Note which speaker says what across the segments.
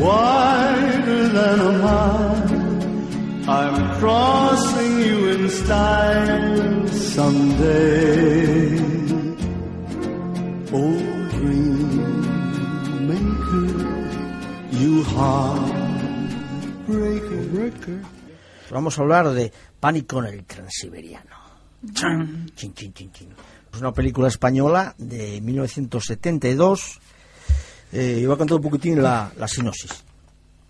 Speaker 1: Wider than a mile. I'm crossing you in style someday. Oh, dream maker, you heartbreaker. breaker.
Speaker 2: Vamos a hablar de Pánico en el Transiberiano. Chin, chin, chin, chin. Es una película española de 1972. Eh, a contar un poquitín la, sinopsis.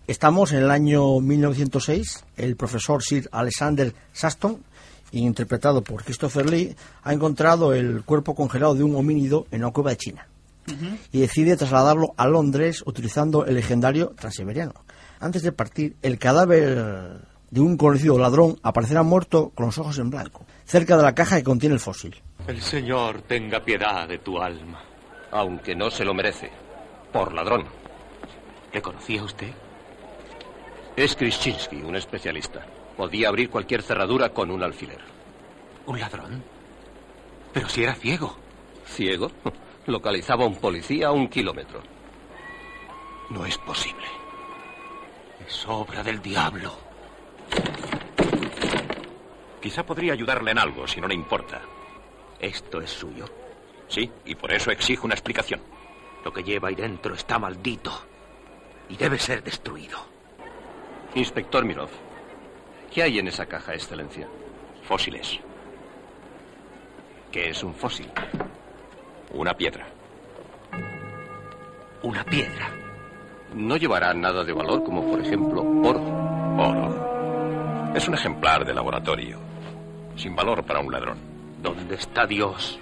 Speaker 2: Estamos en el año 1906. El profesor Sir Alexander Saston, interpretado por Christopher Lee, ha encontrado el cuerpo congelado de un homínido en una cueva de China. Y decide trasladarlo a Londres utilizando el legendario Transiberiano. Antes de partir, el cadáver de un conocido ladrón aparecerá muerto con los ojos en blanco, cerca de la caja que contiene el fósil.
Speaker 3: El Señor tenga piedad de tu alma.
Speaker 4: Aunque no se lo merece. Por ladrón.
Speaker 3: ¿Le conocía usted?
Speaker 4: Es Krzyzewski, un especialista. Podía abrir cualquier cerradura con un alfiler.
Speaker 3: ¿Un ladrón? Pero si era ciego.
Speaker 4: ¿Ciego? Localizaba a un policía a un kilómetro.
Speaker 3: No es posible. Es obra del diablo.
Speaker 5: Quizá podría ayudarle en algo, si no le importa.
Speaker 3: ¿Esto es suyo?
Speaker 5: Sí, y por eso exijo una explicación.
Speaker 3: Lo que lleva ahí dentro está maldito. Y debe ser destruido.
Speaker 4: Inspector Mirov, ¿qué hay en esa caja, Excelencia?
Speaker 5: Fósiles.
Speaker 4: ¿Qué es un fósil?
Speaker 5: Una piedra.
Speaker 3: Una piedra.
Speaker 4: No llevará nada de valor, como por ejemplo oro.
Speaker 5: Oro. Es un ejemplar de laboratorio. Sin valor para un ladrón.
Speaker 3: Donde está Dios,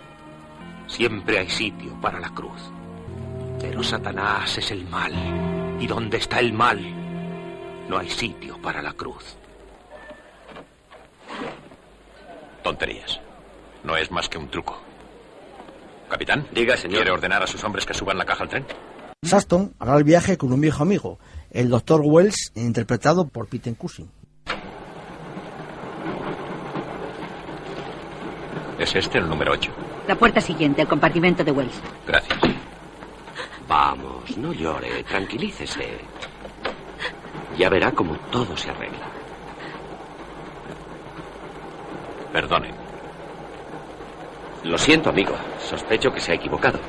Speaker 3: siempre hay sitio para la cruz. Pero Satanás es el mal. Y donde está el mal, no hay sitio para la cruz.
Speaker 5: Tonterías. No es más que un truco. Capitán.
Speaker 4: Diga, señor.
Speaker 5: ¿Quiere ordenar a sus hombres que suban la caja al tren?
Speaker 2: Saston hará el viaje con un viejo amigo, el Dr. Wells, interpretado por Peter Cushing.
Speaker 5: Es este el número 8.
Speaker 6: La puerta siguiente, el compartimento de Wells.
Speaker 5: Gracias.
Speaker 4: Vamos, no llore, tranquilícese. Ya verá cómo todo se arregla.
Speaker 5: Perdone.
Speaker 4: Lo siento, amigo. Sospecho que se ha equivocado.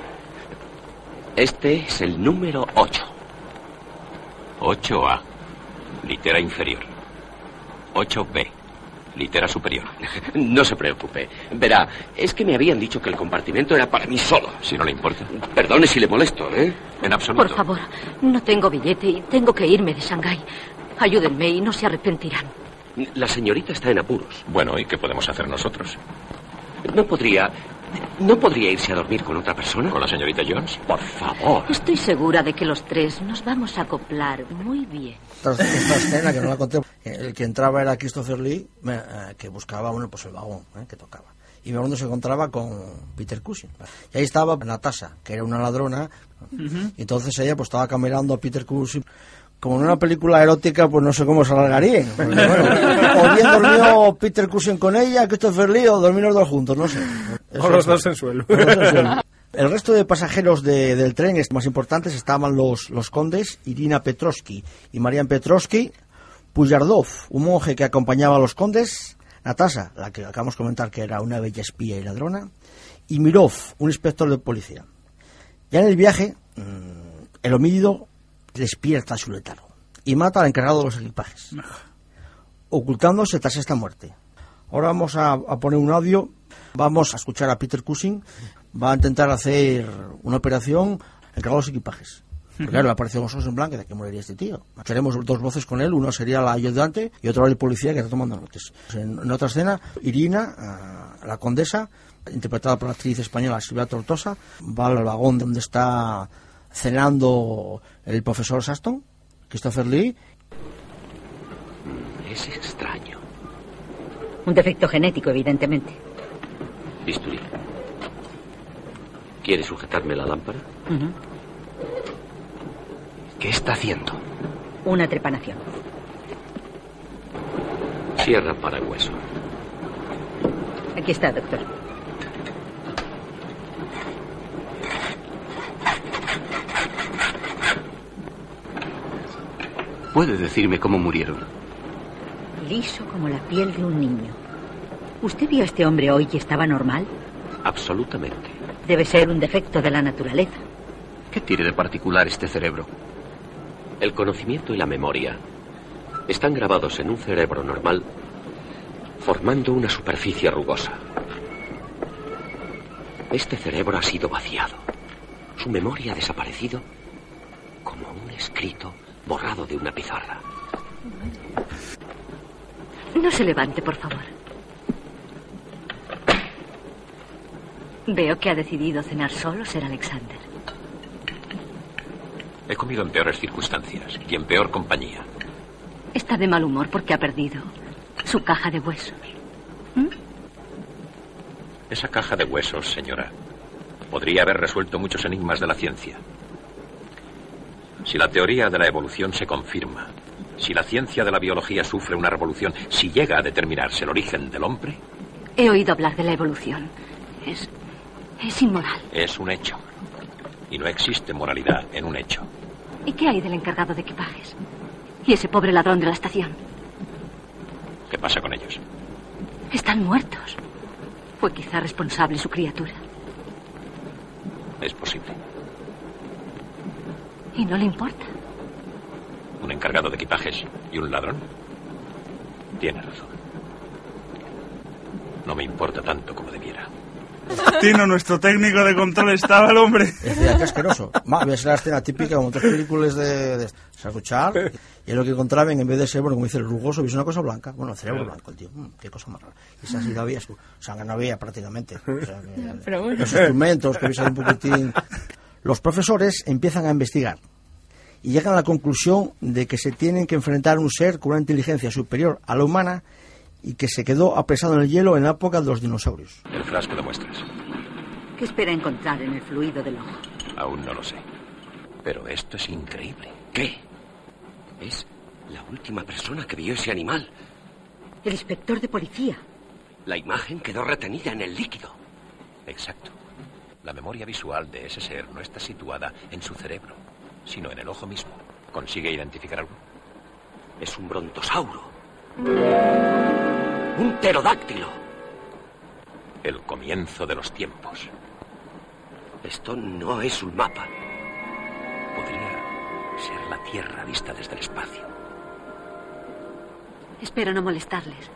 Speaker 4: Este es el número 8.
Speaker 5: 8A. Litera inferior. 8B. Litera superior.
Speaker 4: No se preocupe. Verá, es que me habían dicho que el compartimento era para mí solo.
Speaker 5: Si no le importa.
Speaker 4: Perdone si le molesto, ¿eh?
Speaker 5: En absoluto.
Speaker 6: Por favor, no tengo billete y tengo que irme de Shanghái. Ayúdenme y no se arrepentirán.
Speaker 4: La señorita está en apuros.
Speaker 5: Bueno, ¿y qué podemos hacer nosotros?
Speaker 4: ¿No podría... ¿No podría irse a dormir con otra persona?
Speaker 5: ¿Con la señorita Jones?
Speaker 4: Por favor.
Speaker 6: Estoy segura de que los tres nos vamos a acoplar muy bien.
Speaker 2: Esta, esta escena que no la conté, el que entraba era Christopher Lee, me- eh, que buscaba bueno, pues el vagón eh, que tocaba. Y cuando se encontraba con Peter Cushing. Y ahí estaba Natasha, que era una ladrona. Y entonces ella pues estaba camelando a Peter Cushing. Como en una película erótica, pues no sé cómo se alargarían. Porque, bueno, o bien dormió Peter Cushing con ella, Christopher Lee, o dormir los dos juntos, no sé. Eso
Speaker 7: O los dos en suelo.
Speaker 2: El resto de pasajeros de- del tren es- más importantes. Estaban los, los condes Irina Petrovsky y Marian Petrovsky, Puyardov, un monje que acompañaba a los condes, Natasha, la que acabamos de comentar que era una bella espía y ladrona, y Mirov, un inspector de policía. Ya en el viaje, mm, el homínido despierta su letargo y mata al encargado de los equipajes, ocultándose tras esta muerte. Ahora vamos a, a poner un audio, vamos a escuchar a Peter Cushing, va a intentar hacer una operación encargado de los equipajes. Porque claro, apareció Ojos en blanco de que moriría este tío. Haremos dos voces con él, uno sería la ayudante y otro el policía que está tomando notas. En, en otra escena, Irina, ah, la condesa, interpretada por la actriz española Silvia Tortosa, va al vagón donde está cenando el profesor Saston, Christopher Lee.
Speaker 4: Es extraño.
Speaker 6: Un defecto genético, evidentemente.
Speaker 4: Bisturí. ¿Quiere sujetarme la lámpara?
Speaker 3: ¿Qué está haciendo?
Speaker 6: Una trepanación.
Speaker 4: Sierra para el hueso.
Speaker 6: Aquí está, doctor.
Speaker 3: ¿Puede decirme cómo murieron?
Speaker 6: Liso como la piel de un niño. ¿Usted vio a este hombre hoy y estaba normal?
Speaker 4: Absolutamente.
Speaker 6: Debe ser un defecto de la naturaleza.
Speaker 3: ¿Qué tiene de particular este cerebro?
Speaker 4: El conocimiento y la memoria están grabados en un cerebro normal formando una superficie rugosa. Este cerebro ha sido vaciado. Su memoria ha desaparecido como un escrito borrado de una pizarra.
Speaker 6: No se levante, por favor. Veo que ha decidido cenar solo, ser Alexander.
Speaker 5: He comido en peores circunstancias y en peor compañía.
Speaker 6: Está de mal humor porque ha perdido su caja de huesos.
Speaker 5: Esa caja de huesos, señora, podría haber resuelto muchos enigmas de la ciencia. Si la teoría de la evolución se confirma, si la ciencia de la biología sufre una revolución, si llega a determinarse el origen del hombre,
Speaker 6: He oído hablar de la evolución. Es. Es inmoral.
Speaker 5: es un hecho. Y no existe moralidad en un hecho.
Speaker 6: ¿Y qué hay del encargado de equipajes? ¿Y ese pobre ladrón de la estación?
Speaker 5: ¿Qué pasa con ellos?
Speaker 6: Están muertos. Fue quizá responsable su criatura.
Speaker 5: Es posible.
Speaker 6: Y no le importa.
Speaker 5: Un encargado de equipajes y un ladrón. Tiene razón. No me importa tanto como debiera.
Speaker 7: Tino, nuestro técnico de control, estaba el hombre.
Speaker 2: Decía que asqueroso. Ves la escena típica como otras películas de, de Sacuchar. Y es lo que encontraban en vez de ser, bueno, como dice el rugoso, ves una cosa blanca. Bueno, el cerebro blanco, el tío. Mm, qué cosa más rara. Y esa sí no había, sangre no había prácticamente. O sea, que-
Speaker 8: Pero bueno.
Speaker 2: Los instrumentos, que un poquitín. Los profesores empiezan a investigar y llegan a la conclusión de que se tienen que enfrentar a un ser con una inteligencia superior a la humana y que se quedó apresado en el hielo en la época de los dinosaurios.
Speaker 5: El frasco de muestras.
Speaker 6: ¿Qué espera encontrar en el fluido del ojo?
Speaker 5: Aún no lo sé. Pero esto es increíble.
Speaker 4: ¿Qué? Es la última persona que vio ese animal.
Speaker 6: El inspector de policía.
Speaker 4: La imagen quedó retenida en el líquido.
Speaker 5: Exacto. La memoria visual de ese ser no está situada en su cerebro, sino en el ojo mismo. ¿Consigue identificar algo?
Speaker 4: Es un brontosauro. Un pterodáctilo.
Speaker 5: El comienzo de los tiempos.
Speaker 4: Esto no es un mapa.
Speaker 5: Podría ser la Tierra vista desde el espacio.
Speaker 6: Espero no molestarles.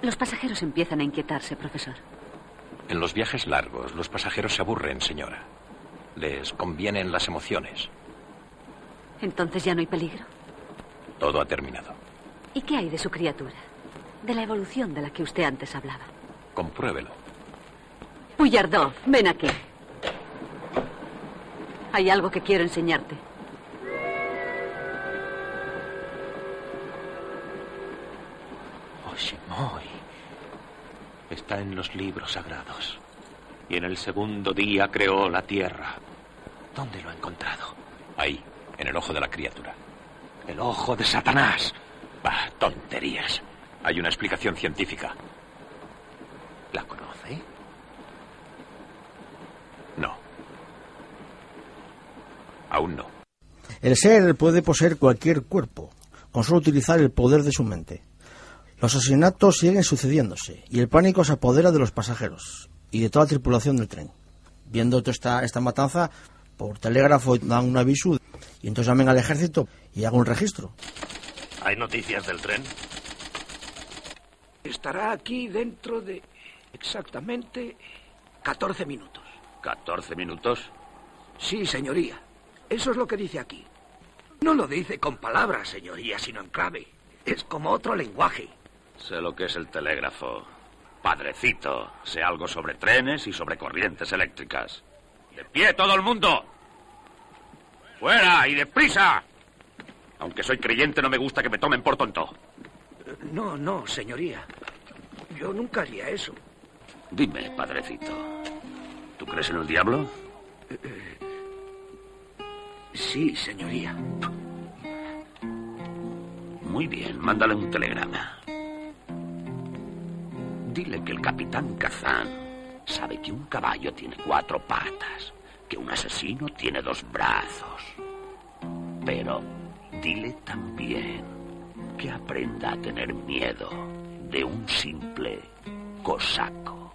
Speaker 6: Los pasajeros empiezan a inquietarse, profesor.
Speaker 5: En los viajes largos, los pasajeros se aburren, señora. Les convienen las emociones.
Speaker 6: Entonces ya no hay peligro.
Speaker 5: Todo ha terminado.
Speaker 6: ¿Y qué hay de su criatura? De la evolución de la que usted antes hablaba.
Speaker 5: Compruébelo.
Speaker 6: Puyardov, ven aquí. Hay algo que quiero enseñarte.
Speaker 3: Oshimoi. Está en los libros sagrados. Y en el segundo día creó la tierra. ¿Dónde lo ha encontrado?
Speaker 5: Ahí, en el ojo de la criatura.
Speaker 3: El ojo de Satanás.
Speaker 5: Bah, tonterías. Hay una explicación científica.
Speaker 3: ¿La conoce?
Speaker 5: No. Aún no.
Speaker 2: El ser puede poseer cualquier cuerpo, con solo utilizar el poder de su mente. Los asesinatos siguen sucediéndose y el pánico se apodera de los pasajeros y de toda la tripulación del tren. Viendo toda esta, esta matanza, por telégrafo dan un aviso y entonces llamen al ejército y hagan un registro.
Speaker 9: ¿Hay noticias del tren?
Speaker 10: Estará aquí dentro de exactamente 14 minutos.
Speaker 5: ¿14 minutos?
Speaker 10: Sí, señoría.
Speaker 9: Eso es lo que dice aquí. No lo dice con palabras, señoría, sino en clave. Es como otro lenguaje.
Speaker 11: Sé lo que es el telégrafo. Padrecito, sé algo sobre trenes y sobre corrientes eléctricas. ¡De pie todo el mundo! ¡Fuera y deprisa! Aunque soy creyente, no me gusta que me tomen por tonto.
Speaker 9: No, no, señoría. Yo nunca haría eso.
Speaker 11: Dime, padrecito, ¿tú crees en el diablo?
Speaker 9: Sí, señoría.
Speaker 11: Muy bien, mándale un telegrama. Dile que el capitán Kazan sabe que un caballo tiene cuatro patas, que un asesino tiene dos brazos. Pero dile también que aprenda a tener miedo de un simple cosaco.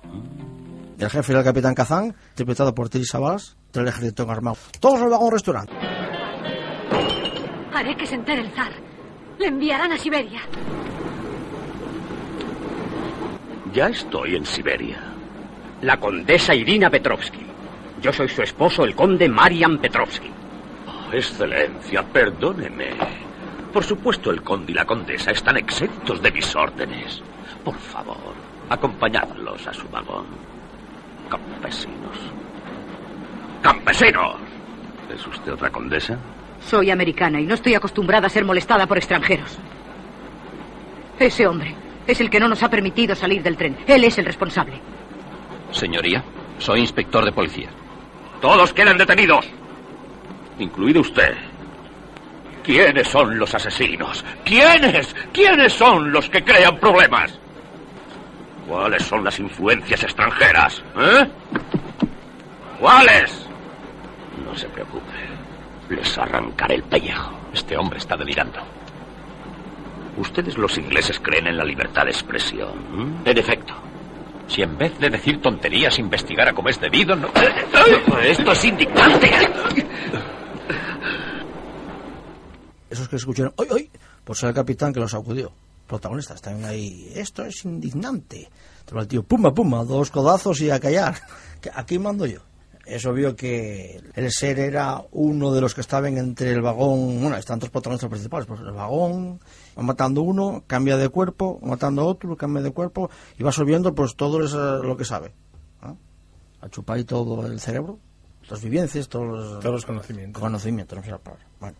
Speaker 2: El jefe era el capitán Kazán, interpretado por Terry Sabas, del ejército armado. Todos al vagón restaurante.
Speaker 12: Haré que se entere el zar. Le enviarán a Siberia.
Speaker 11: Ya estoy en Siberia.
Speaker 4: La condesa Irina Petrovsky. Yo soy su esposo, el conde Marian Petrovsky.
Speaker 11: Oh, excelencia, perdóneme. Por supuesto, el conde y la condesa están exentos de mis órdenes. Por favor, acompañadlos a su vagón. Campesinos. ¡Campesinos! ¿Es usted otra condesa?
Speaker 12: Soy americana y no estoy acostumbrada a ser molestada por extranjeros. Ese hombre es el que no nos ha permitido salir del tren. Él es el responsable.
Speaker 5: Señoría, soy inspector de policía.
Speaker 11: Todos quedan detenidos. Incluido usted. ¿Quiénes son los asesinos? ¿Quiénes? ¿Quiénes son los que crean problemas? ¿Cuáles son las influencias extranjeras? ¿Eh? ¿Cuáles? No se preocupe. Les arrancaré el pellejo.
Speaker 5: Este hombre está delirando.
Speaker 11: Ustedes los ingleses creen en la libertad de expresión. ¿m?
Speaker 5: En efecto. Si en vez de decir tonterías investigara como es debido, no...
Speaker 11: Esto es indignante.
Speaker 2: Esos que escucharon, ¡ay, ay! Por ser el capitán que los acudió. Protagonistas, están ahí. Esto es indignante. Pero el tío, pumba, pumba, dos codazos y a callar. Que Aquí mando yo. Es obvio que el ser era uno de los que estaban entre el vagón. Bueno, están dos protagonistas principales. Pues el vagón va matando uno, cambia de cuerpo, va matando otro, cambia de cuerpo y va absorbiendo pues todo eso, lo que sabe. ¿no? A chupar ahí todo el cerebro, las vivencias, todos los,
Speaker 13: Todos los conocimientos.
Speaker 2: conocimientos, no sé la palabra. Bueno.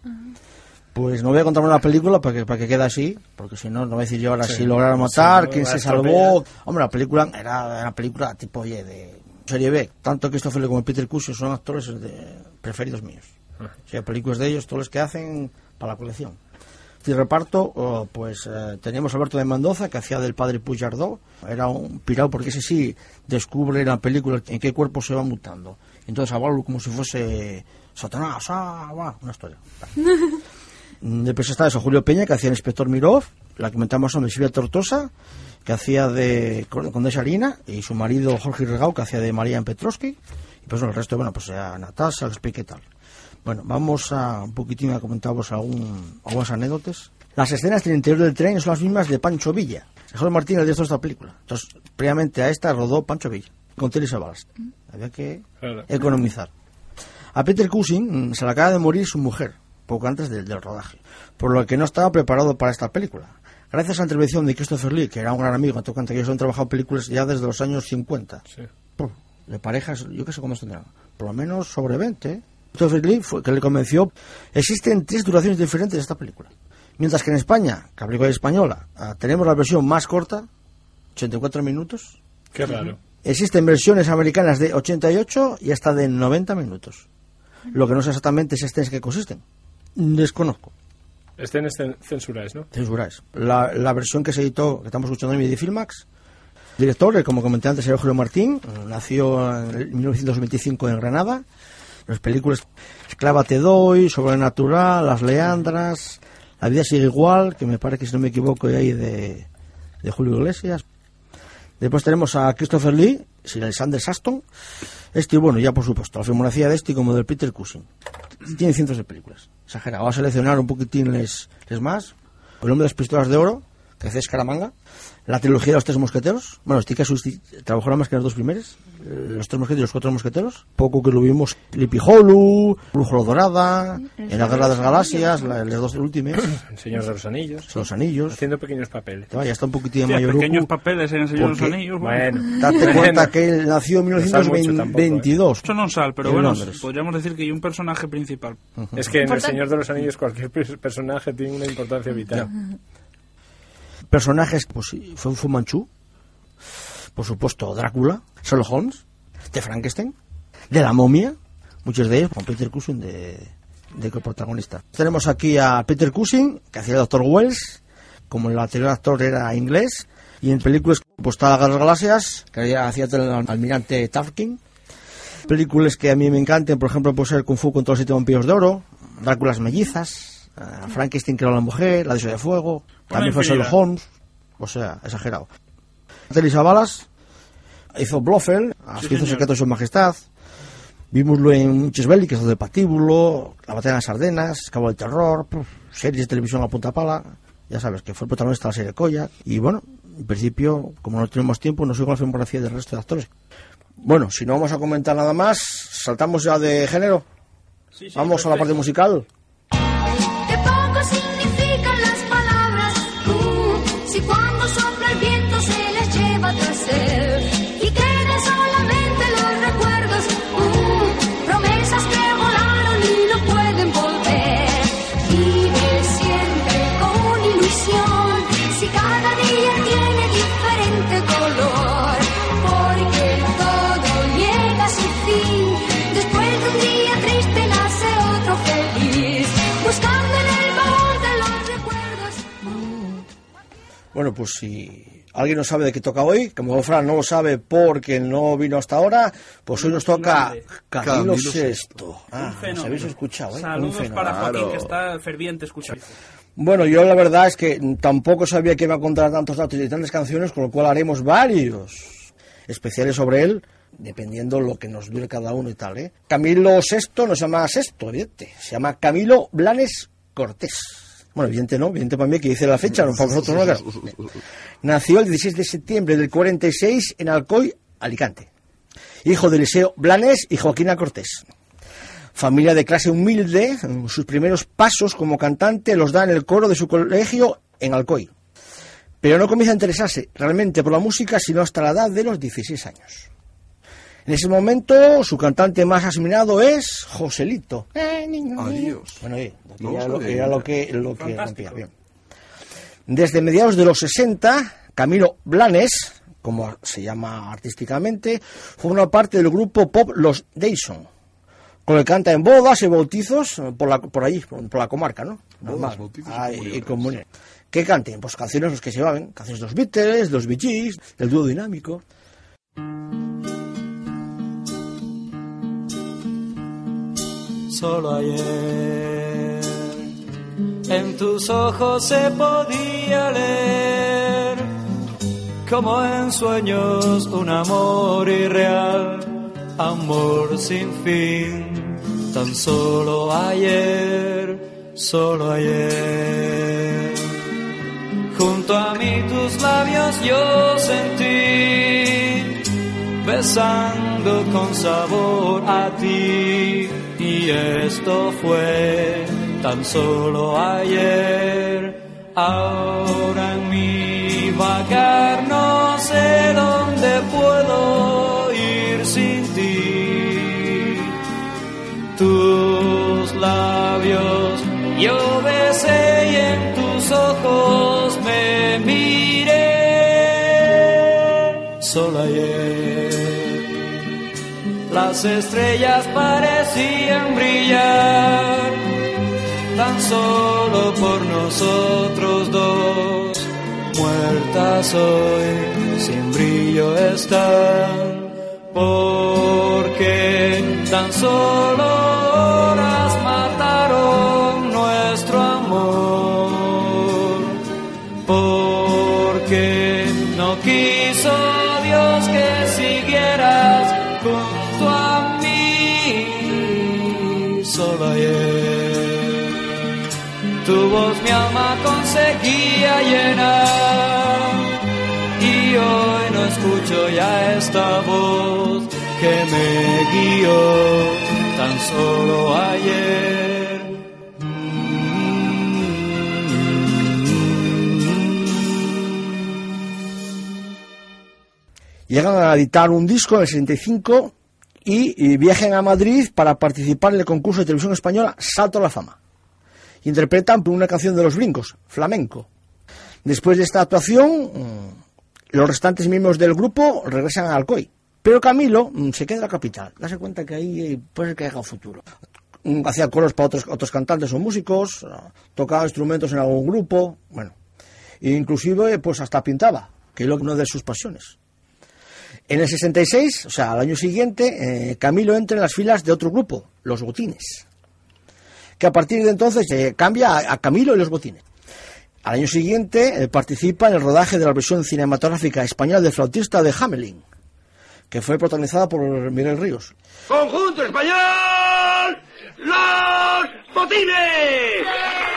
Speaker 2: Pues no voy a contar una película para que, para que quede así, porque si no, no voy a decir yo ahora
Speaker 13: Sí.
Speaker 2: si lograron matar, quién se salvó. Hombre, la película era una película tipo, oye, de serie B. Tanto Christopher Lee como Peter Cushing son actores de, preferidos míos. O sea, películas de ellos, todos los que hacen para la colección. De reparto, oh, pues eh, teníamos a Alberto de Mendoza, que hacía del padre Pujardó. Era un pirado, porque ese sí descubre en la película en qué cuerpo se va mutando. Entonces, hablarlo como si fuese Satanás, ah, una historia. Mm, Después está eso, Julio Peña, que hacía el inspector Mirov, la que comentamos son de Silvia Tortosa, que hacía de Con- Condesa Arina, y su marido Jorge Regau, que hacía de María Petrovsky, y pues bueno, el resto, bueno, pues a Natasha, lo expliqué tal. Bueno, vamos a un poquitín a comentaros algún, algunas anécdotas. Las escenas del interior del tren son las mismas de Pancho Villa. Jorge Martín el director de esta película. Entonces, previamente a esta rodó Pancho Villa, con Terry Savalas. Había que economizar. A Peter Cushing mm, se le acaba de morir su mujer, poco antes del, del rodaje, por lo que no estaba preparado para esta película. Gracias a la intervención de Christopher Lee, que era un gran amigo, tocante que ellos han trabajado películas ya desde los años 50.
Speaker 13: Sí.
Speaker 2: De parejas, yo qué sé cómo tendrán, por lo menos sobre 20. ¿eh? Christopher Lee fue que le convenció. Existen tres duraciones diferentes de esta película. Mientras que en España, que la película es española, ah, tenemos la versión más corta, 84 minutos.
Speaker 13: Qué raro.
Speaker 2: Existen versiones americanas de 88 y hasta de 90 minutos. Lo que no sé exactamente es este en qué consisten. Desconozco.
Speaker 13: Escenas cen- censuradas, ¿no?
Speaker 2: Censuradas. La, la versión que se editó, que estamos escuchando en Filmax, director, como comenté antes, era Julio Martín, nació en 1925 en Granada. Las películas Esclava te doy, Sobrenatural, Las Leandras, La vida sigue igual, que me parece que si no me equivoco ahí de, de Julio Iglesias. Después tenemos a Christopher Lee, Sir Alexander Saston. Este, bueno, ya por supuesto, la filmografía de este como del Peter Cushing. Tiene cientos de películas. Exagerado. Vamos a seleccionar un poquitín les, les más. El hombre de las pistolas de oro, que hace Escaramanga, la trilogía de los tres mosqueteros. Bueno, Stika trabajó nada más que los dos primeros, eh, los tres mosqueteros y los cuatro mosqueteros. Poco que lo vimos, Lippy Hollow, Brújula Dorada, en la Guerra de las Galaxias, la- los dos últimos.
Speaker 13: El Señor de los Anillos.
Speaker 2: Los anillos.
Speaker 13: Haciendo pequeños papeles.
Speaker 2: Ya está un poquitín
Speaker 7: Hostia,
Speaker 2: mayor.
Speaker 7: pequeños papeles en el Señor de los Anillos.
Speaker 13: Bueno.
Speaker 2: Date cuenta que él nació en
Speaker 13: No sabe mucho tampoco,
Speaker 2: 1922.
Speaker 7: Eso no sal, pero
Speaker 2: En
Speaker 7: bueno,
Speaker 2: Londres.
Speaker 7: podríamos decir que hay un personaje principal.
Speaker 13: Es que en El. Señor de los Anillos cualquier pers- personaje tiene una importancia vital.
Speaker 2: Personajes, pues fue Fu Manchu, por supuesto Drácula, Sherlock Holmes, de Frankenstein, de la momia, muchos de ellos con Peter Cushing de, de protagonista. Tenemos aquí a Peter Cushing, que hacía el Doctor Wells, como el anterior actor era inglés, y en películas pues la Guerra de las Galaxias, que hacía el almirante Tarkin. Películas que a mí me encantan, por ejemplo, puede ser Kung Fu contra los siete vampiros de oro, Dráculas mellizas, eh, Frankenstein que era la mujer, La diosa de fuego, también fue. Sherlock Holmes, o sea, exagerado. Elisa Balas hizo Blofeld, a
Speaker 7: Sí,
Speaker 2: hizo secreto de su majestad. Vimoslo en muchas bélicas, de Patíbulo, La batalla de las Ardenas, Cabo del Terror, puf, series de televisión a punta pala. Ya sabes que fue el protagonista de la serie Koyak. Y bueno, en principio, como no tenemos tiempo, no sigo la filmografía del resto de actores. Bueno, si no vamos a comentar nada más, saltamos ya de género. vamos a la parte musical. Bueno, pues si alguien no sabe de qué toca hoy, como Fran no lo sabe porque no vino hasta ahora, pues hoy nos toca Camilo
Speaker 7: Camilo
Speaker 2: VI. Ah, nos habéis escuchado, ¿eh?
Speaker 7: Saludos para Joaquín, que está ferviente escuchando.
Speaker 2: Bueno, yo la verdad es que tampoco sabía que iba a contar tantos datos y tantas canciones, con lo cual haremos varios especiales sobre él, dependiendo lo que nos dure cada uno y tal, ¿eh? Camilo VI no se llama Sexto, evidente, se llama Camilo Blanes Cortés. Bueno, evidente no, evidente para mí que dice la fecha, no para vosotros no. claro. Nació el 16 de septiembre del 46 en Alcoy, Alicante. Hijo de Eliseo Blanes y Joaquina Cortés. Familia de clase humilde, sus primeros pasos como cantante los da en el coro de su colegio en Alcoy. Pero no comienza a interesarse realmente por la música sino hasta la edad de los 16 años. En ese momento, su cantante más asimilado es Joselito.
Speaker 14: Adiós.
Speaker 2: Bueno, eh,
Speaker 14: No
Speaker 2: era, lo,
Speaker 14: sabía.
Speaker 2: era lo que, lo que
Speaker 7: Fantástico.
Speaker 2: rompía. Bien. Desde mediados de los 60, Camilo Blanes, como se llama artísticamente, forma parte del grupo pop Los Dayson, con el que canta en bodas y bautizos por, la, por allí, por, por la comarca, ¿no? Normal.
Speaker 14: bautizos y comuniones.
Speaker 2: y comuniones. ¿Qué canten? Pues canciones los que se llaman, canciones de los Beatles, de los Bee Gees, del dúo dinámico.
Speaker 15: Solo ayer. En tus ojos se podía leer como en sueños un amor irreal, amor sin fin, tan solo ayer, solo ayer. Junto a mí tus labios yo sentí, besando con sabor a ti, y esto fue tan solo ayer. Ahora en mi vagar no sé dónde puedo ir sin ti. Tus labios yo besé y en tus ojos las estrellas parecían brillar tan solo por nosotros dos. Muertas hoy, sin brillo están, porque tan solo horas mataron nuestro amor. Porque no quiso conseguía llenar. Y hoy no escucho ya esta voz que me guió tan solo ayer.
Speaker 2: Llegan a editar un disco en el 65 y, y viajan a Madrid para participar en el concurso de televisión española Salto a la Fama. interpretan una canción de los brincos, flamenco. Después de esta actuación, mm, los restantes miembros del grupo regresan a Alcoy. Pero Camilo mm, se queda en la capital. Dase cuenta que ahí eh, puede que haya futuro. Mm, hacía coros para otros, otros cantantes o músicos, ah, tocaba instrumentos en algún grupo, bueno. Inclusive, pues hasta pintaba, que es una de sus pasiones. En el 66, o sea, al año siguiente, eh, Camilo entra en las filas de otro grupo, los Gutines. Que a partir de entonces eh, cambia a, Camilo y los Botines. Al año siguiente eh, participa en el rodaje de la versión cinematográfica española de Flautista de Hamelin, que fue protagonizada por Miguel Ríos.
Speaker 10: ¡Conjunto español! ¡Los botines!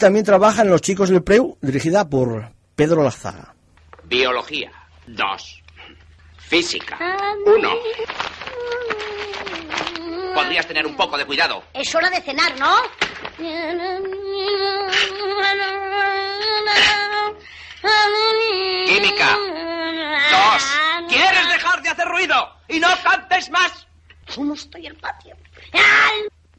Speaker 2: También trabaja en Los Chicos del Preu, dirigida por Pedro Lazaga.
Speaker 3: Biología. Dos. Física. Uno. Podrías tener un poco de cuidado.
Speaker 14: Es hora de cenar, ¿no?
Speaker 3: Química. Dos. ¿Quieres dejar de hacer ruido? Y no cantes más.
Speaker 14: ¿Cómo estoy el patio?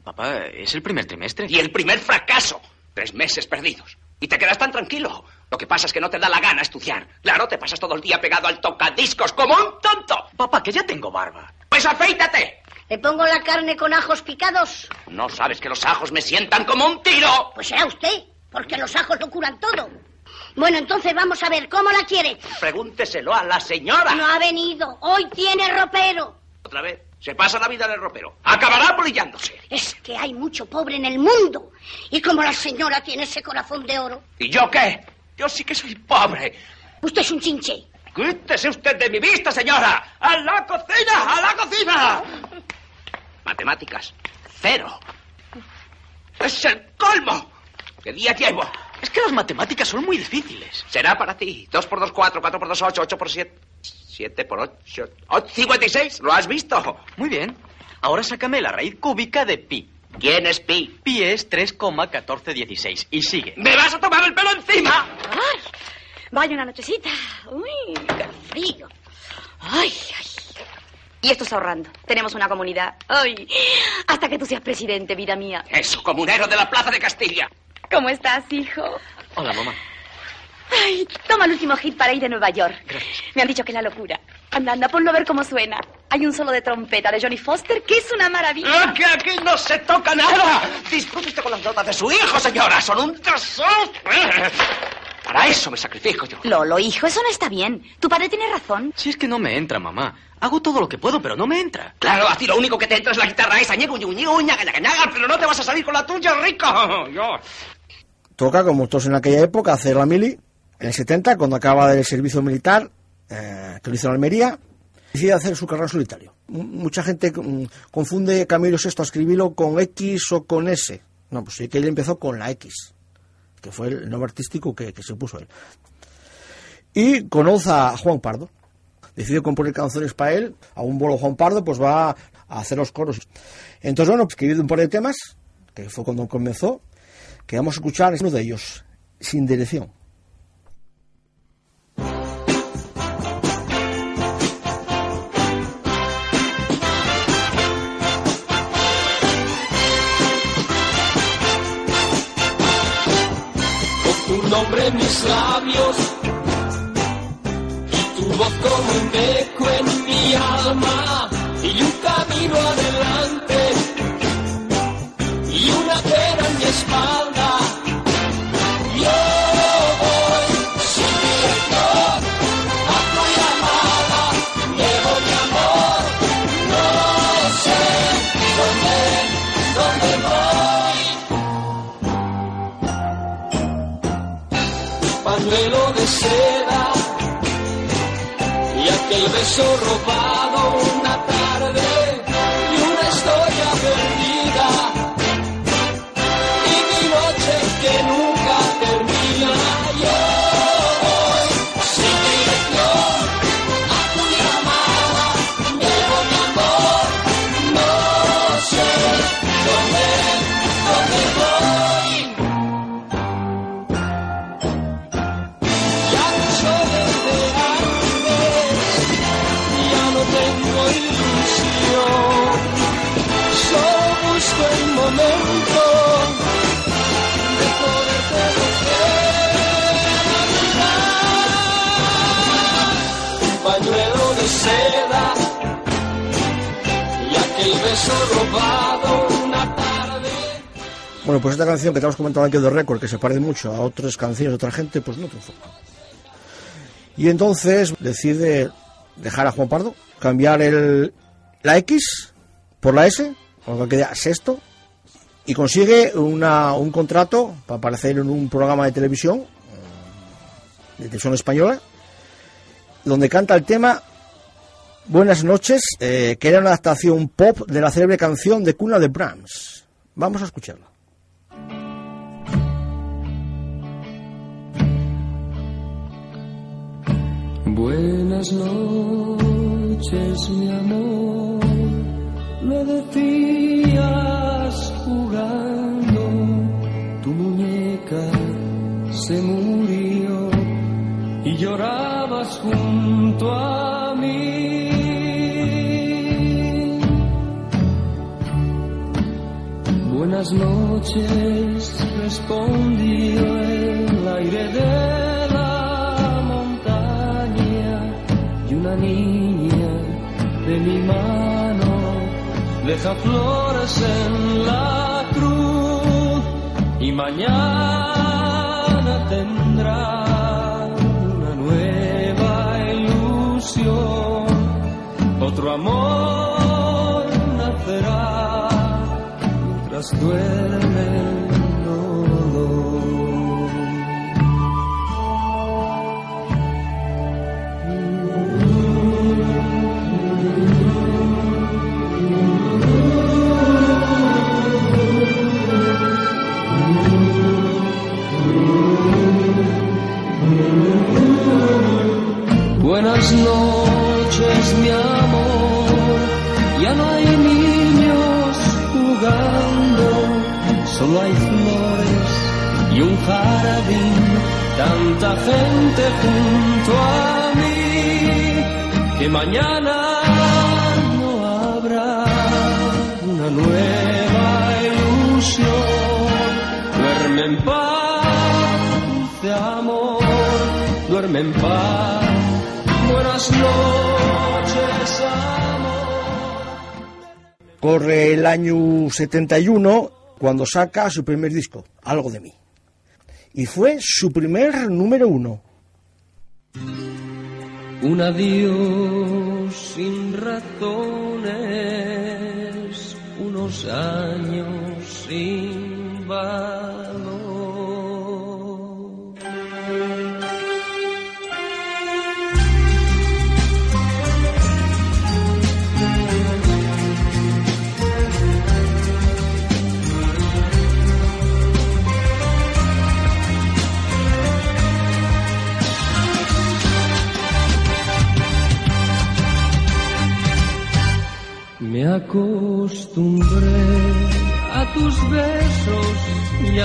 Speaker 3: Papá, es el primer trimestre. Y el primer fracaso. Tres meses perdidos. Y te quedas tan tranquilo. Lo que pasa es que no te da la gana estudiar. Claro, te pasas todo el día pegado al tocadiscos como un tonto. Papá, que ya tengo barba. Pues afeítate.
Speaker 14: ¿Le pongo la carne con ajos picados?
Speaker 3: No sabes que los ajos me sientan como un tiro.
Speaker 14: Pues será usted, porque los ajos lo curan todo. Bueno, entonces vamos a ver, ¿cómo la quiere?
Speaker 3: Pregúnteselo a la señora.
Speaker 14: No ha venido, hoy tiene ropero.
Speaker 3: Otra vez. Se pasa la vida en el ropero. Acabará polillándose.
Speaker 14: Es que hay mucho pobre en el mundo. Y como la señora tiene ese corazón de oro,
Speaker 3: ¿Y yo qué? Yo sí que soy pobre.
Speaker 14: usted es un chinche.
Speaker 3: Quítese usted de mi vista, señora. ¡A la cocina! ¡A la cocina! Matemáticas. Cero. Es el colmo. ¿Qué día llevo? Es que las matemáticas son muy difíciles. Será para ti. Dos por dos, cuatro. Cuatro por dos, ocho. Ocho por siete. Siete por ocho. ocho cincuenta y seis. ¿Lo has visto?
Speaker 16: Muy bien. Ahora sácame la raíz cúbica de pi.
Speaker 3: ¿Quién es pi?
Speaker 16: Pi es 3,1416. Y sigue.
Speaker 3: ¡Me vas a tomar el pelo encima!
Speaker 14: ¡Ay! Vaya una nochecita. ¡Uy, qué frío! ¡Ay, ay!
Speaker 17: Y esto es ahorrando. Tenemos una comunidad. ¡Ay! Hasta que tú seas presidente, vida mía.
Speaker 3: Eso, comunero de la Plaza de Castilla.
Speaker 17: ¿Cómo estás, hijo?
Speaker 16: Hola, mamá.
Speaker 17: Ay, toma el último hit para ir de Nueva York. Me han dicho que es la locura. Anda, anda, ponlo a ver cómo suena. Hay un solo de trompeta de Johnny Foster que es una maravilla.
Speaker 3: ¡Ah, que aquí no se toca nada! Disfrute usted con las notas de su hijo, señora. Son un tesoro. Para eso me sacrifico yo.
Speaker 17: Lolo, hijo, eso no está bien. Tu padre tiene razón.
Speaker 16: Si es que no me entra, mamá. Hago todo lo que puedo, pero no me entra.
Speaker 3: Claro, a ti lo único que te entra es la guitarra esa, ñegu, ñegu, ñaga, ñaga, ñaga, pero no te vas a salir con la tuya, rico. Yo.
Speaker 2: Toca, como todos en aquella época, hacer la mili. En el 70, cuando acaba del servicio militar, eh, que lo hizo en Almería, decide hacer su carrera solitario. Mucha gente mm, confunde Camilo VI escribirlo con X o con S. No, pues sí que él empezó con la X, que fue el nombre artístico que, se puso él. Y conoce a Juan Pardo. Decide componer canciones para él. A un bolo Juan Pardo, pues va a hacer los coros. Entonces, bueno, pues escribió un par de temas, que fue cuando comenzó, que vamos a escuchar, es uno de ellos, Sin Dirección.
Speaker 1: Labios y tu voz como un eco en mi alma y un camino adelante y aquel beso robado
Speaker 2: esta canción que te hemos comentado aquí de récord, que se parece mucho a otras canciones de otra gente, pues no triunfó. Y entonces decide dejar a Juan Pardo, cambiar el, la X por la S, con lo que queda sexto, y consigue una, un contrato para aparecer en un programa de televisión, eh, de televisión española, donde canta el tema Buenas noches, eh, que era una adaptación pop de la célebre canción de cuna de Brahms. Vamos a escucharla.
Speaker 1: Buenas noches, mi amor, me decías jugando, tu muñeca se murió y llorabas junto a mí. Buenas noches, respondió el aire de niña de mi mano deja flores en la cruz y mañana tendrá una nueva ilusión, otro amor nacerá mientras duerme solo hay flores y un jardín. Tanta gente junto a mí que mañana no habrá una nueva ilusión. Duerme en paz, dulce amor. en paz. Buenas noches, amor.
Speaker 2: Corre el año 71 cuando saca su primer disco, Algo de mí. Y fue su primer número uno.
Speaker 1: Un adiós sin razones, unos años sin valor.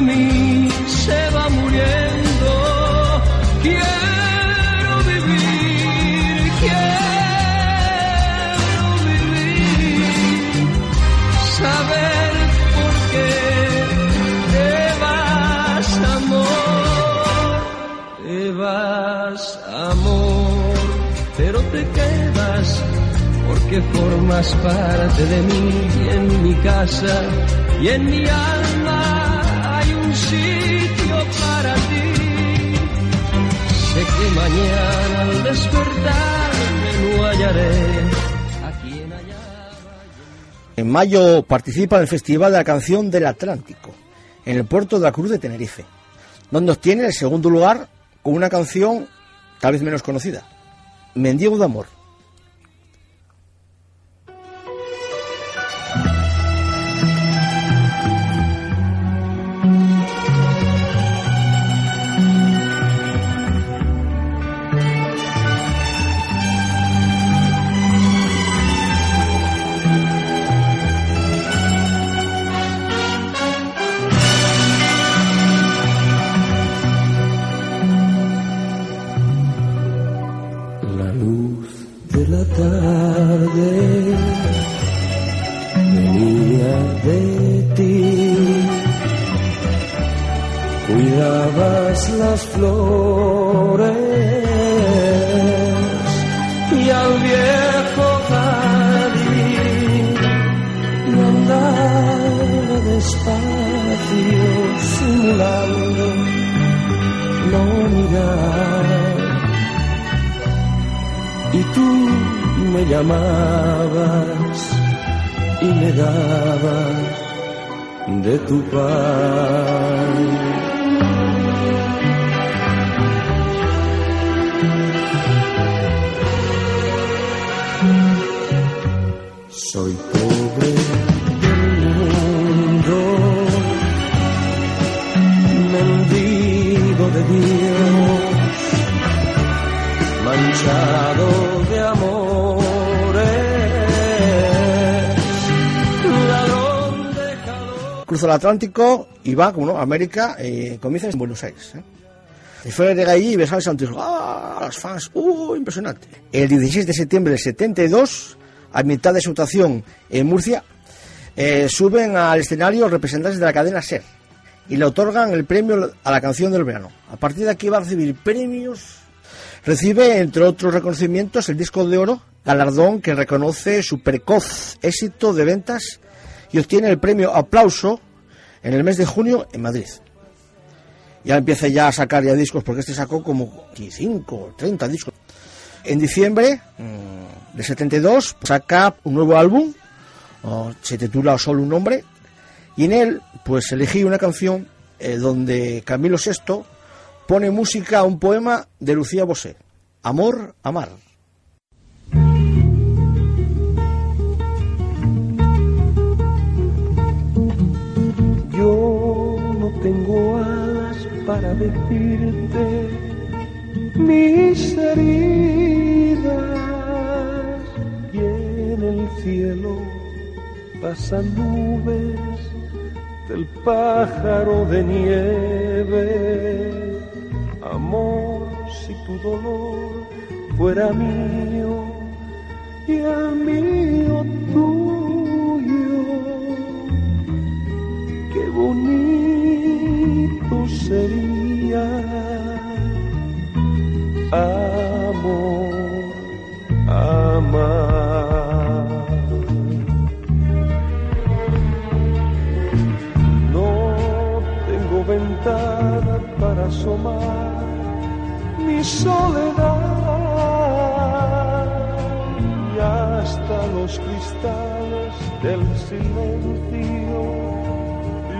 Speaker 1: mí se va muriendo. Quiero vivir, quiero vivir, saber por qué te vas, amor, te vas, amor, pero te quedas porque formas parte de mí y en mi casa y en mi alma mañana al hallaré
Speaker 2: En mayo participa en el Festival de la Canción del Atlántico, en el puerto de la Cruz de Tenerife, donde obtiene el segundo lugar con una canción tal vez menos conocida, Mendigo de Amor.
Speaker 1: Cuidabas las flores y al viejo jardín y despacio simulando no mirar y tú me llamabas y me dabas de tu pan.
Speaker 2: Cruza el Atlántico y va, como no, América, eh, en Buenos Aires. ¿eh? Y fue de allí y besaba Santos. ¡Ah! Los fans, ¡uh! Impresionante. El 16 de septiembre del 72, a mitad de su actuación en Murcia, eh, suben al escenario representantes de la cadena SER y le otorgan el premio a la canción del verano. A partir de aquí va a recibir premios. Recibe, entre otros reconocimientos, el disco de oro, galardón que reconoce su precoz éxito de ventas y obtiene el premio Aplauso en el mes de junio en Madrid. Ya empieza ya a sacar ya discos, porque este sacó como 25 30 discos. En diciembre mm, de 72 saca un nuevo álbum, se titula Solo un nombre, y en él pues elegí una canción eh, donde Camilo VI pone música a un poema de Lucía Bosé, Amor, Amar.
Speaker 1: Para decirte mis heridas y en el cielo pasan nubes del pájaro de nieve. Amor, si tu dolor fuera mío y el mío Amor, amar. No tengo ventana para asomar mi soledad y hasta los cristales del silencio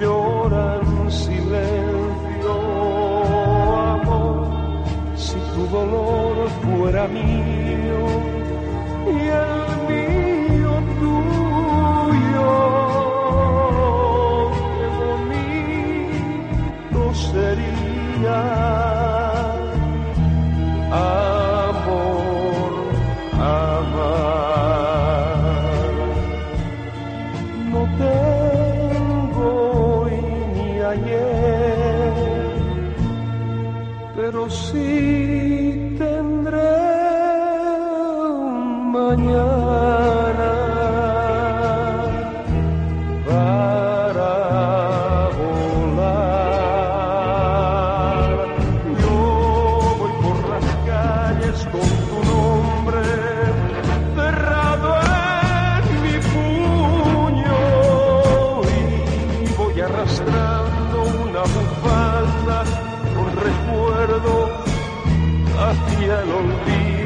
Speaker 1: lloran silencio, dolor fuera mío y el mío tuyo, qué bonito sería. Amor, amar. No tengo hoy ni ayer, pero sí el olvido,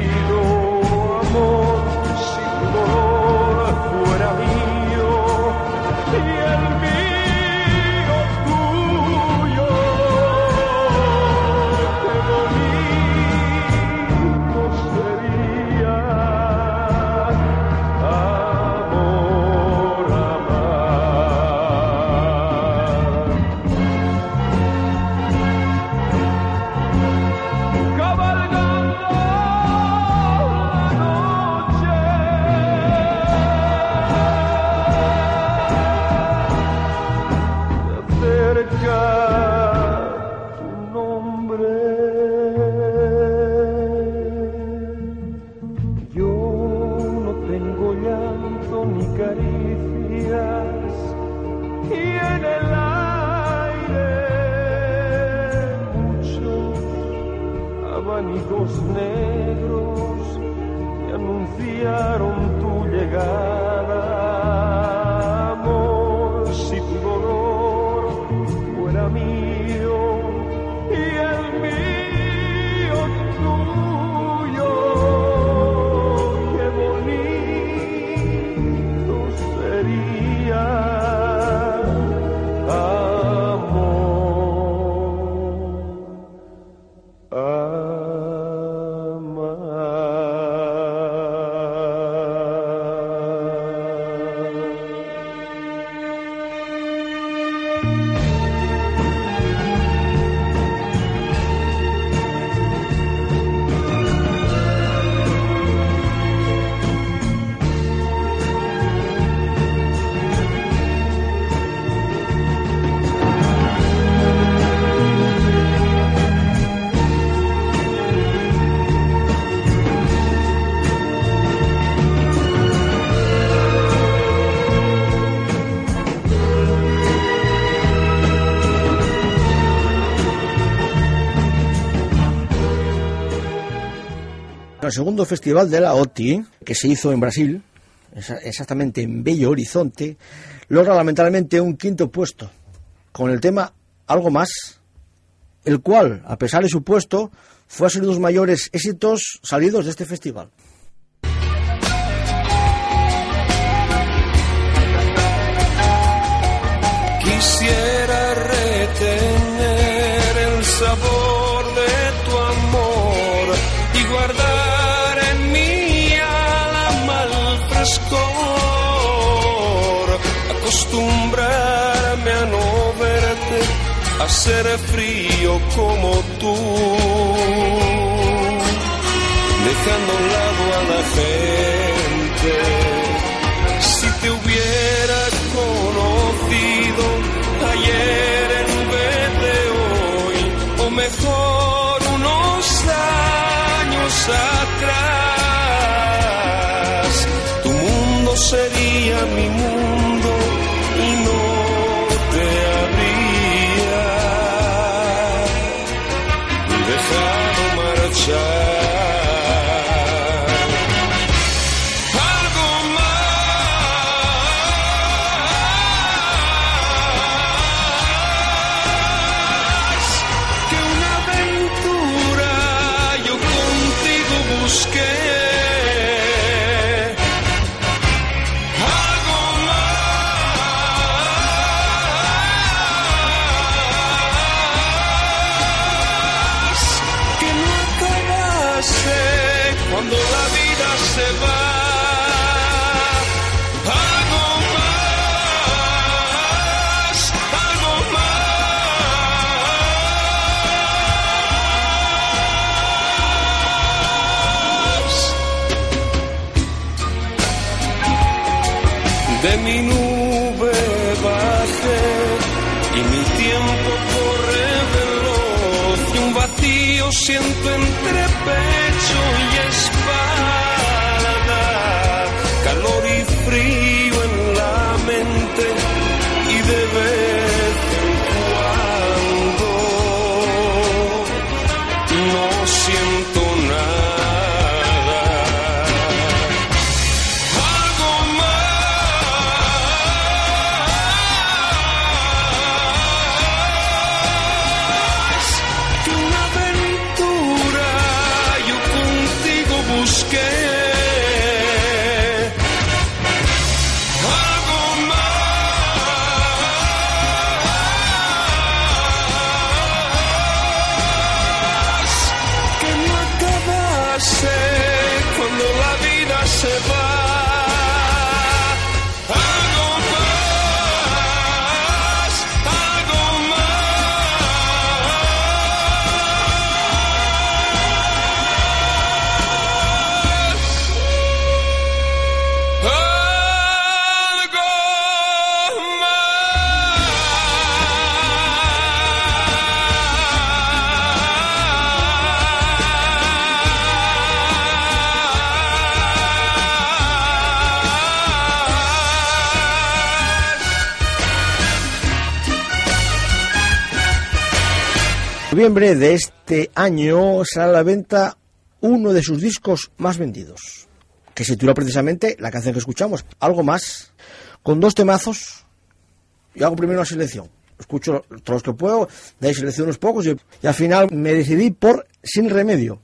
Speaker 1: El
Speaker 2: segundo festival de la OTI, que se hizo en Brasil, exactamente en Bello Horizonte, logra lamentablemente un quinto puesto, con el tema Algo más, el cual, a pesar de su puesto, fue a ser los mayores éxitos salidos de este festival.
Speaker 1: Quisiera retener el sabor hacer frío como tú, dejando a un lado a la gente. Si te hubiera conocido ayer en vez de hoy, o mejor unos años atrás, tu mundo sería mi mundo siento entre
Speaker 2: noviembre de este año sale a la venta uno de sus discos más vendidos, que se titula precisamente la canción que escuchamos, algo más, con dos temazos. Yo hago primero una selección, escucho todos los que puedo, de ahí selecciono unos pocos y, y al final me decidí por Sin Remedio.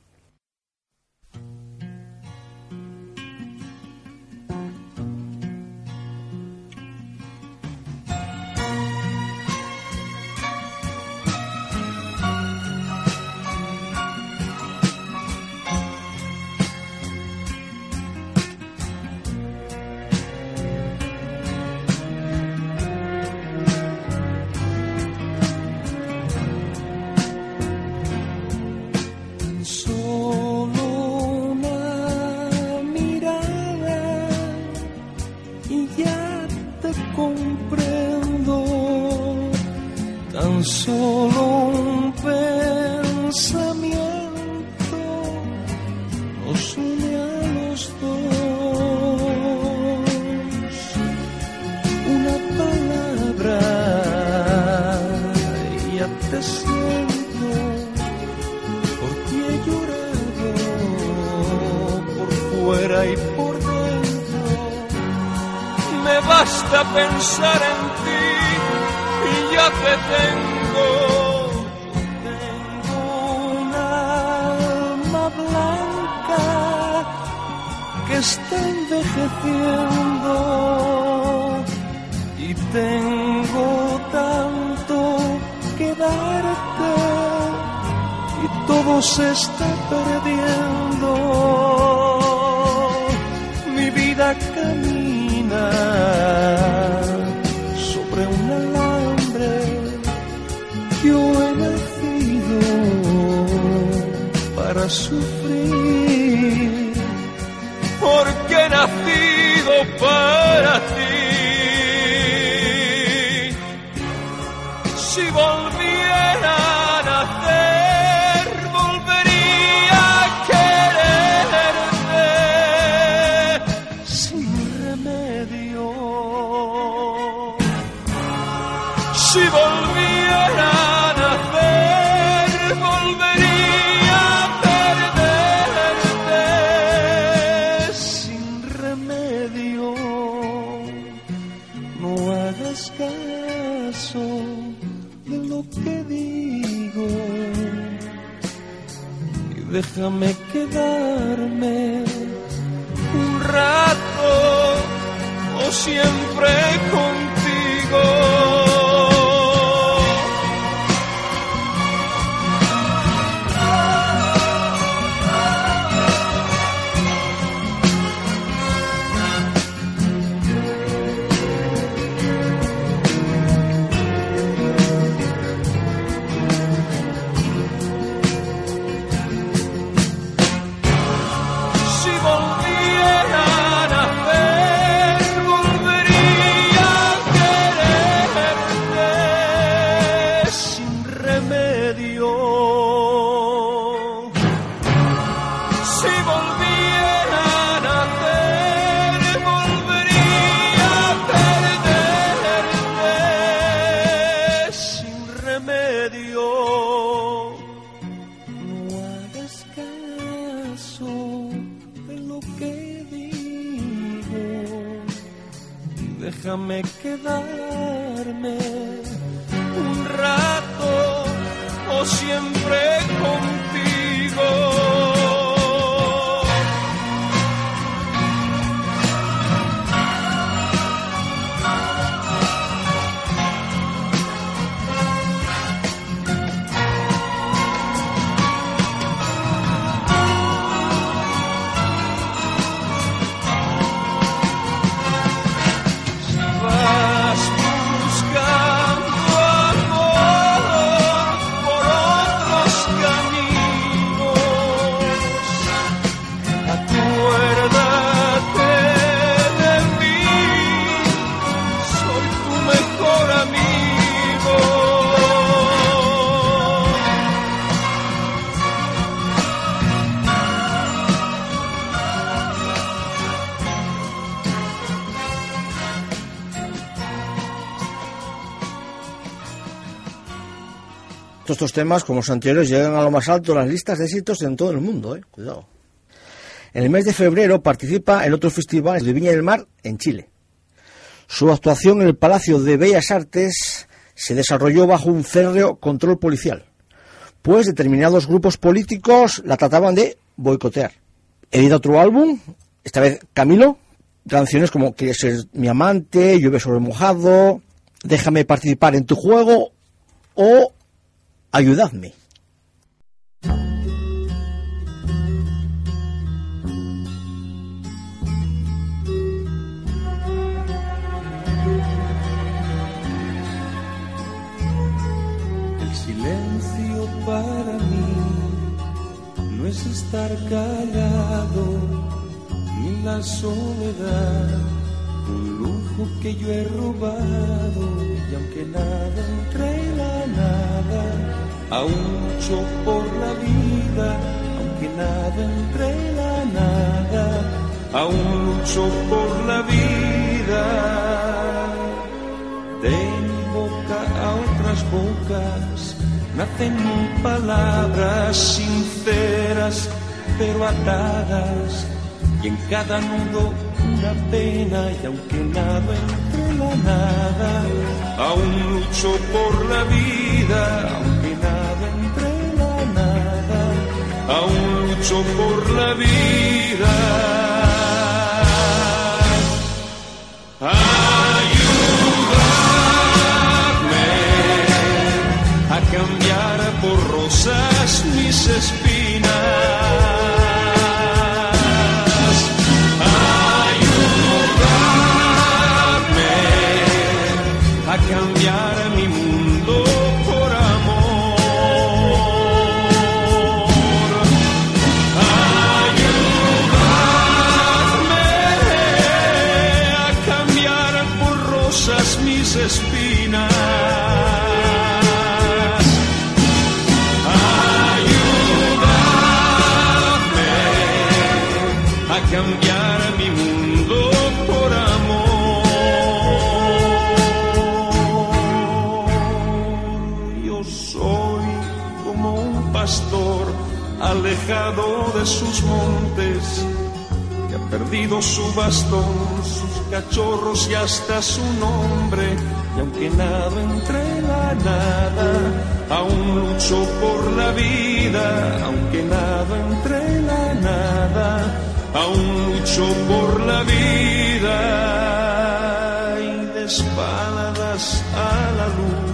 Speaker 1: Si volviera a nacer, volvería a perderte sin remedio. No hagas caso de lo que digo y déjame quedarme un rato o siempre contigo.
Speaker 2: Estos temas, como los anteriores, llegan a lo más alto las listas de éxitos en todo el mundo, ¿eh? Cuidado. En el mes de febrero participa en otro festival de Viña del Mar en Chile. Su actuación en el Palacio de Bellas Artes se desarrolló bajo un férreo control policial, pues determinados grupos políticos la trataban de boicotear. Edita otro álbum, esta vez Camilo, canciones como Quieres ser mi amante, Llueve sobre mojado, Déjame participar en tu juego o Ayudadme.
Speaker 1: El silencio para mí no es estar callado, ni la soledad, un lujo que yo he robado, y aunque nada entre la nada, aún lucho por la vida, aunque nada entre la nada, aún lucho por la vida. De mi boca a otras bocas nacen palabras sinceras pero atadas y en cada nudo una pena y aunque nada entre la nada aún lucho por la vida aunque nada entre la nada aún lucho por la vida Ayúdame a cambiar por rosas mis espinas. Alejado de sus montes que ha perdido su bastón, sus cachorros y hasta su nombre. Y aunque nado entre la nada, aún lucho por la vida. Aunque nado entre la nada, aún lucho por la vida. Y de espaldas a la luz,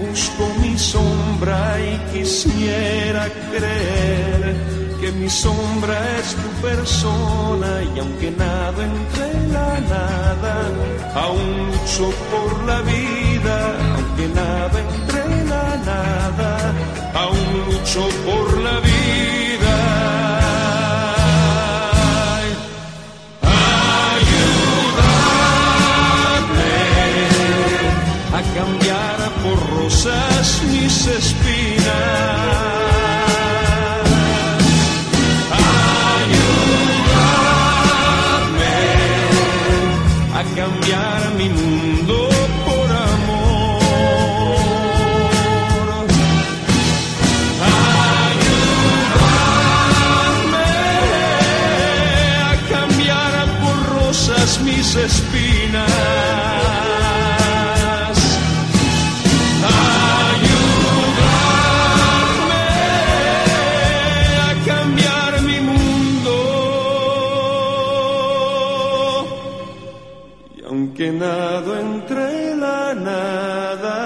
Speaker 1: busco mi sombra y quisiera creer que mi sombra es tu persona y aunque nado entre la nada, aún lucho por la vida, aunque nado entre la nada, aún lucho por la vida. Rosas mis espinas. A cambiar mi mundo por amor. Ayúdame a cambiar por rosas mis espinas. Aunque nado entre la nada.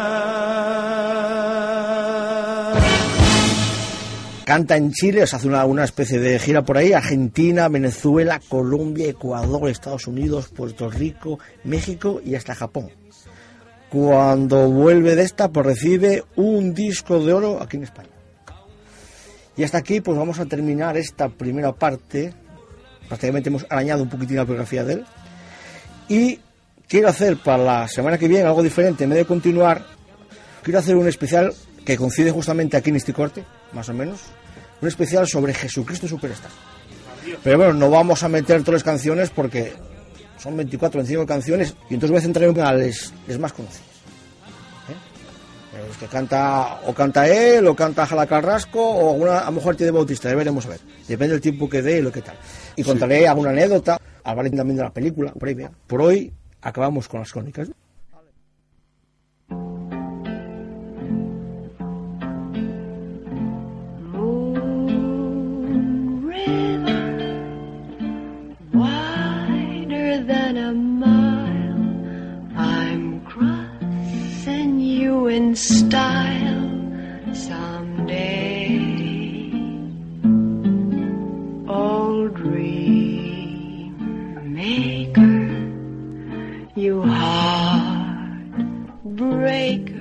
Speaker 2: Canta en Chile, o hace una, una especie de gira por ahí, Argentina, Venezuela, Colombia, Ecuador, Estados Unidos, Puerto Rico, México y hasta Japón. Cuando vuelve de esta, pues recibe un disco de oro aquí en España. Y hasta aquí, pues vamos a terminar esta primera parte. Prácticamente hemos arañado un poquitín la biografía de él. Y quiero hacer para la semana que viene algo diferente. En vez de continuar, quiero hacer un especial que coincide justamente aquí en este corte, más o menos. Un especial sobre Jesucristo Superstar. Pero bueno, no vamos a meter todas las canciones porque son 24, 25 canciones y entonces voy a centrarme en las, las más conocidas. ¿eh? El que canta, o canta él, o canta Jala Carrasco, o alguna, a lo mejor tiene Bautista, ya veremos a ver. Depende del tiempo que dé y lo que tal. Y contaré alguna anécdota, hablaré también de la película previa. Por hoy acabamos con las crónicas.
Speaker 18: wider than you ah. heart break